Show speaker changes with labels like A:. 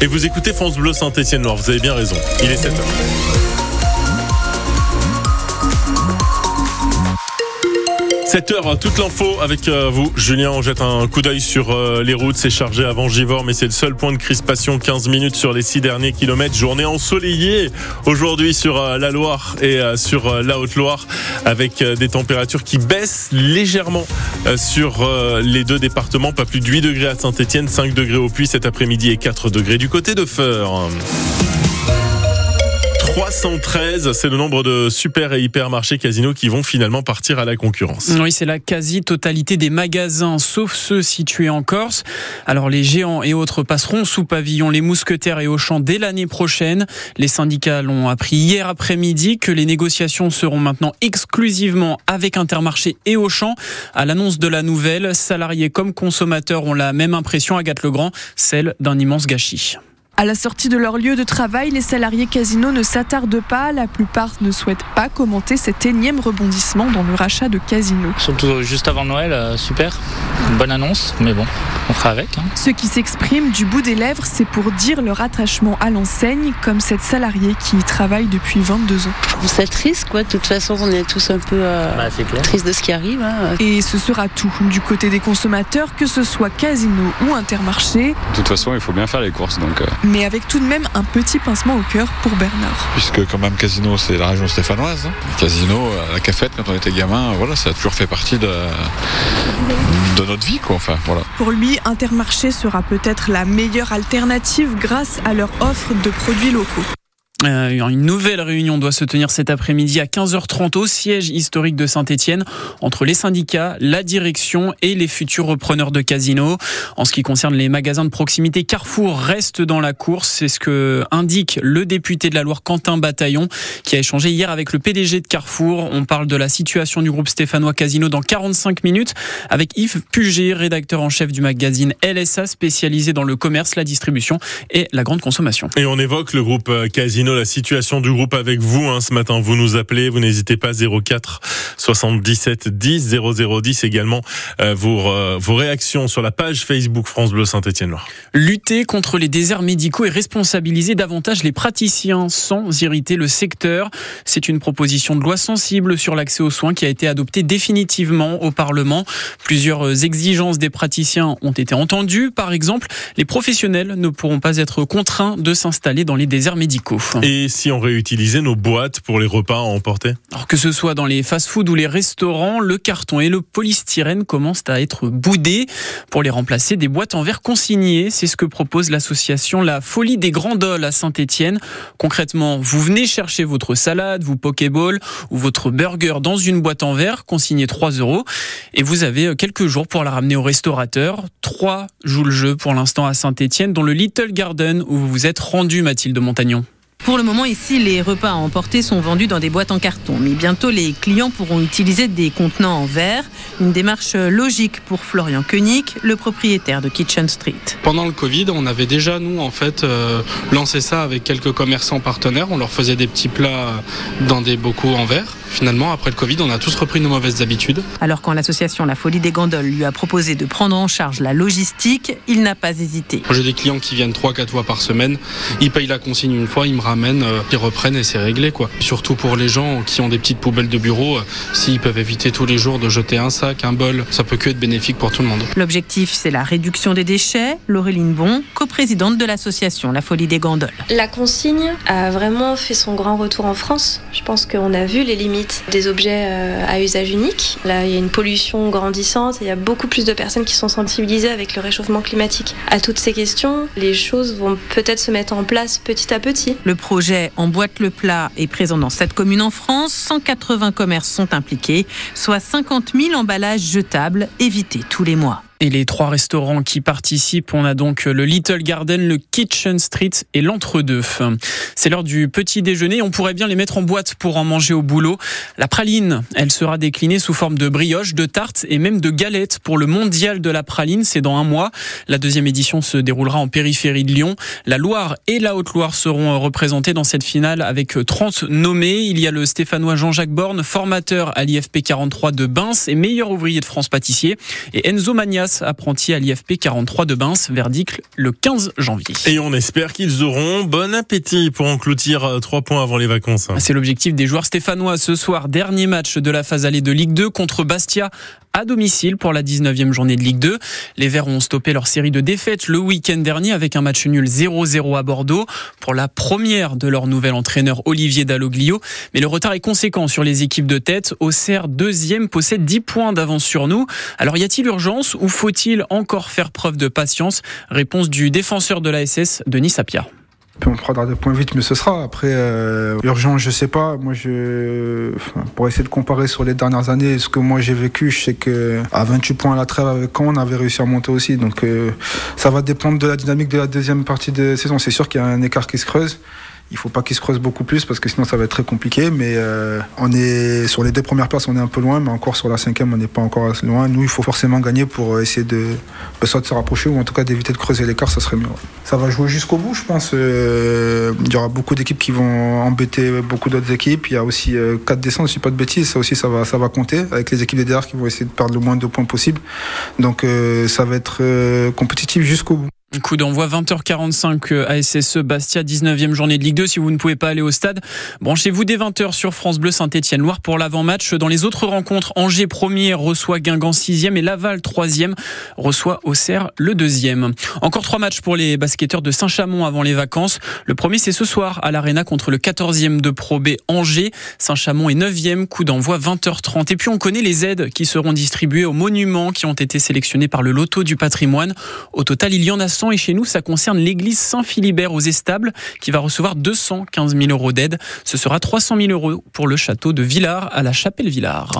A: Et vous écoutez France Bleu Saint-Étienne-Noir, vous avez bien raison. Il est 7h. 7 h toute l'info avec euh, vous. Julien, on jette un coup d'œil sur euh, les routes. C'est chargé avant Givor, mais c'est le seul point de crispation. 15 minutes sur les 6 derniers kilomètres. Journée ensoleillée aujourd'hui sur euh, la Loire et sur la Haute-Loire avec des températures qui baissent légèrement sur les deux départements. Pas plus de 8 degrés à Saint-Etienne, 5 degrés au Puy cet après-midi et 4 degrés du côté de Feur. 313, c'est le nombre de super et hypermarchés casinos qui vont finalement partir à la concurrence.
B: Oui, c'est la quasi-totalité des magasins, sauf ceux situés en Corse. Alors les géants et autres passeront sous pavillon les mousquetaires et Auchan dès l'année prochaine. Les syndicats l'ont appris hier après-midi que les négociations seront maintenant exclusivement avec Intermarché et Auchan. À l'annonce de la nouvelle, salariés comme consommateurs ont la même impression, Agathe Legrand, celle d'un immense gâchis.
C: À la sortie de leur lieu de travail, les salariés Casino ne s'attardent pas. La plupart ne souhaitent pas commenter cet énième rebondissement dans le rachat de Casino.
D: Surtout juste avant Noël, euh, super. bonne annonce, mais bon, on fera avec. Hein.
C: Ceux qui s'expriment du bout des lèvres, c'est pour dire leur attachement à l'enseigne, comme cette salariée qui y travaille depuis 22 ans.
E: C'est triste, quoi. De toute façon, on est tous un peu euh, bah, tristes de ce qui arrive. Hein.
C: Et ce sera tout. Du côté des consommateurs, que ce soit Casino ou Intermarché.
F: De toute façon, il faut bien faire les courses, donc. Euh,
C: mais avec tout de même un petit pincement au cœur pour Bernard.
F: Puisque quand même Casino c'est la région stéphanoise. Hein. Casino, euh, la cafette quand on était gamin, voilà, ça a toujours fait partie de, de notre vie quoi. Enfin, voilà.
C: Pour lui, Intermarché sera peut-être la meilleure alternative grâce à leur offre de produits locaux.
B: Euh, une nouvelle réunion doit se tenir cet après-midi à 15h30 au siège historique de Saint-Etienne entre les syndicats, la direction et les futurs repreneurs de casinos. En ce qui concerne les magasins de proximité, Carrefour reste dans la course. C'est ce que indique le député de la Loire Quentin Bataillon qui a échangé hier avec le PDG de Carrefour. On parle de la situation du groupe stéphanois Casino dans 45 minutes avec Yves Puget, rédacteur en chef du magazine LSA spécialisé dans le commerce, la distribution et la grande consommation.
A: Et on évoque le groupe euh, La situation du groupe avec vous hein, ce matin. Vous nous appelez, vous n'hésitez pas 04 77 10 0010 également euh, vos, euh, vos réactions sur la page Facebook France Bleu Saint-Étienne Noir.
B: Lutter contre les déserts médicaux et responsabiliser davantage les praticiens sans irriter le secteur. C'est une proposition de loi sensible sur l'accès aux soins qui a été adoptée définitivement au Parlement. Plusieurs exigences des praticiens ont été entendues. Par exemple, les professionnels ne pourront pas être contraints de s'installer dans les déserts médicaux.
A: Et si on réutilisait nos boîtes pour les repas à emporter
B: Alors que ce soit dans les fast-foods ou les restaurants, le carton et le polystyrène commencent à être boudés. Pour les remplacer, des boîtes en verre consignées, c'est ce que propose l'association La Folie des Grandoles à Saint-Étienne. Concrètement, vous venez chercher votre salade, vos Pokéball ou votre burger dans une boîte en verre consignée 3 euros et vous avez quelques jours pour la ramener au restaurateur. 3 jouent le jeu pour l'instant à Saint-Étienne, dans le Little Garden où vous vous êtes rendu, Mathilde Montagnon.
G: Pour le moment, ici, les repas à emporter sont vendus dans des boîtes en carton. Mais bientôt, les clients pourront utiliser des contenants en verre. Une démarche logique pour Florian Koenig, le propriétaire de Kitchen Street.
H: Pendant le Covid, on avait déjà, nous, en fait, euh, lancé ça avec quelques commerçants partenaires. On leur faisait des petits plats dans des bocaux en verre. Finalement, après le Covid, on a tous repris nos mauvaises habitudes.
G: Alors quand l'association La Folie des Gandoles lui a proposé de prendre en charge la logistique, il n'a pas hésité.
H: J'ai des clients qui viennent 3-4 fois par semaine, ils payent la consigne une fois, ils me ramènent, euh, ils reprennent et c'est réglé. quoi. Surtout pour les gens qui ont des petites poubelles de bureau, euh, s'ils peuvent éviter tous les jours de jeter un sac, un bol, ça peut que être bénéfique pour tout le monde.
G: L'objectif, c'est la réduction des déchets. Laureline Bon, coprésidente de l'association La Folie des Gandoles.
I: La consigne a vraiment fait son grand retour en France. Je pense qu'on a vu les limites des objets euh, à usage unique. Là, il y a une pollution grandissante et il y a beaucoup plus de personnes qui sont sensibilisées avec le réchauffement climatique. À toutes ces questions, les choses vont peut-être se mettre en place petit à petit.
G: Le projet Emboîte le plat est présent dans cette commune en France. 180 commerces sont impliqués, soit 50 000 emballages jetables évités tous les mois.
B: Et les trois restaurants qui participent, on a donc le Little Garden, le Kitchen Street et l'Entre-deux. C'est l'heure du petit déjeuner. On pourrait bien les mettre en boîte pour en manger au boulot. La praline, elle sera déclinée sous forme de brioche, de tarte et même de galettes pour le mondial de la praline. C'est dans un mois. La deuxième édition se déroulera en périphérie de Lyon. La Loire et la Haute-Loire seront représentées dans cette finale avec 30 nommés. Il y a le Stéphanois Jean-Jacques Borne, formateur à l'IFP 43 de Bins et meilleur ouvrier de France pâtissier. Et Enzo Magnas apprenti à l'IFP 43 de Bains, verdict le 15 janvier.
A: Et on espère qu'ils auront bon appétit pour en clôtir 3 points avant les vacances.
B: C'est l'objectif des joueurs stéphanois ce soir. Dernier match de la phase allée de Ligue 2 contre Bastia à domicile pour la 19e journée de Ligue 2. Les Verts ont stoppé leur série de défaites le week-end dernier avec un match nul 0-0 à Bordeaux pour la première de leur nouvel entraîneur Olivier Dalloglio. Mais le retard est conséquent sur les équipes de tête. Auxerre, deuxième, possède 10 points d'avance sur nous. Alors y a-t-il urgence ou faut-il encore faire preuve de patience? Réponse du défenseur de la SS, Denis Sapia
J: on prendra des points vite, mais ce sera. Après, euh, urgent, je sais pas. Moi, je, pour essayer de comparer sur les dernières années, ce que moi j'ai vécu, je sais que à 28 points à la trêve avec quand on avait réussi à monter aussi. Donc, euh, ça va dépendre de la dynamique de la deuxième partie de saison. C'est sûr qu'il y a un écart qui se creuse. Il faut pas qu'il se creuse beaucoup plus parce que sinon ça va être très compliqué. Mais euh, on est sur les deux premières places, on est un peu loin, mais encore sur la cinquième, on n'est pas encore assez loin. Nous, il faut forcément gagner pour essayer de soit se rapprocher ou en tout cas d'éviter de creuser l'écart, ça serait mieux. Ça va jouer jusqu'au bout, je pense. Euh, il y aura beaucoup d'équipes qui vont embêter beaucoup d'autres équipes. Il y a aussi euh, quatre descentes, si pas de bêtises. Ça aussi, ça va, ça va compter avec les équipes des derrière qui vont essayer de perdre le moins de points possible. Donc, ça va être compétitif jusqu'au bout.
B: Coup d'envoi 20h45 à SSE Bastia, 19e journée de Ligue 2. Si vous ne pouvez pas aller au stade, branchez-vous dès 20h sur France Bleu Saint-Etienne Loire pour l'avant-match. Dans les autres rencontres, Angers 1er reçoit Guingamp 6e et Laval 3e reçoit Auxerre le 2e. Encore trois matchs pour les basketteurs de Saint-Chamond avant les vacances. Le premier, c'est ce soir à l'Arena contre le 14e de Pro B Angers. Saint-Chamond est 9e, coup d'envoi 20h30. Et puis on connaît les aides qui seront distribuées aux monuments qui ont été sélectionnés par le Loto du patrimoine. Au total, il y en a 100 et chez nous, ça concerne l'église Saint-Philibert aux Estables qui va recevoir 215 000 euros d'aide. Ce sera 300 000 euros pour le château de Villars à la Chapelle Villars.